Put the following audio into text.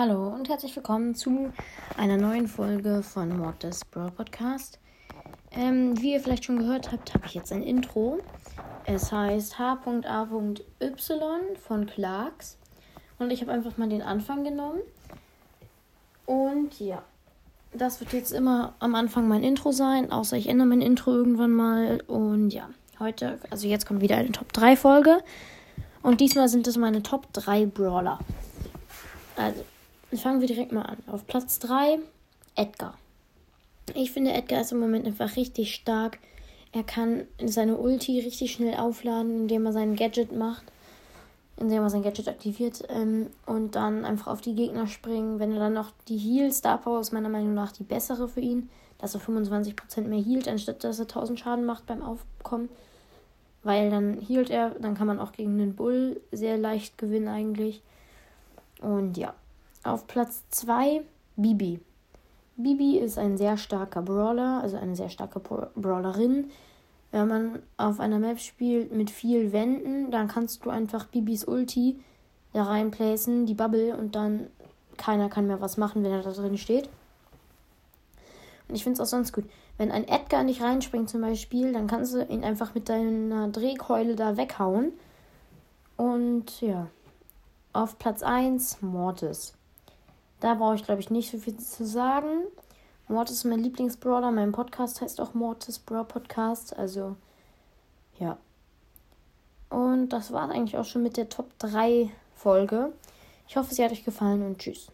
Hallo und herzlich willkommen zu einer neuen Folge von Mortis Brawl Podcast. Ähm, wie ihr vielleicht schon gehört habt, habe ich jetzt ein Intro. Es heißt H.A.Y von Clarks. Und ich habe einfach mal den Anfang genommen. Und ja, das wird jetzt immer am Anfang mein Intro sein, außer ich ändere mein Intro irgendwann mal. Und ja, heute, also jetzt kommt wieder eine Top 3 Folge. Und diesmal sind es meine Top 3 Brawler. Also, fangen wir direkt mal an. Auf Platz 3 Edgar. Ich finde, Edgar ist im Moment einfach richtig stark. Er kann seine Ulti richtig schnell aufladen, indem er sein Gadget macht. Indem er sein Gadget aktiviert ähm, und dann einfach auf die Gegner springen. Wenn er dann noch die Heal Star Power ist meiner Meinung nach die bessere für ihn, dass er 25% mehr healt, anstatt dass er 1000 Schaden macht beim Aufkommen. Weil dann healt er, dann kann man auch gegen den Bull sehr leicht gewinnen eigentlich. Und ja, auf Platz 2 Bibi. Bibi ist ein sehr starker Brawler, also eine sehr starke Brawlerin. Wenn man auf einer Map spielt mit viel Wänden, dann kannst du einfach Bibis Ulti da reinplacen, die Bubble, und dann keiner kann mehr was machen, wenn er da drin steht. Und ich finde es auch sonst gut. Wenn ein Edgar nicht reinspringt zum Beispiel, dann kannst du ihn einfach mit deiner Drehkeule da weghauen. Und ja. Auf Platz 1 Mortis. Da brauche ich, glaube ich, nicht so viel zu sagen. Mortis ist mein Lieblingsbrawler. Mein Podcast heißt auch Mortis Brawl Podcast. Also, ja. Und das war eigentlich auch schon mit der Top 3 Folge. Ich hoffe, sie hat euch gefallen und tschüss.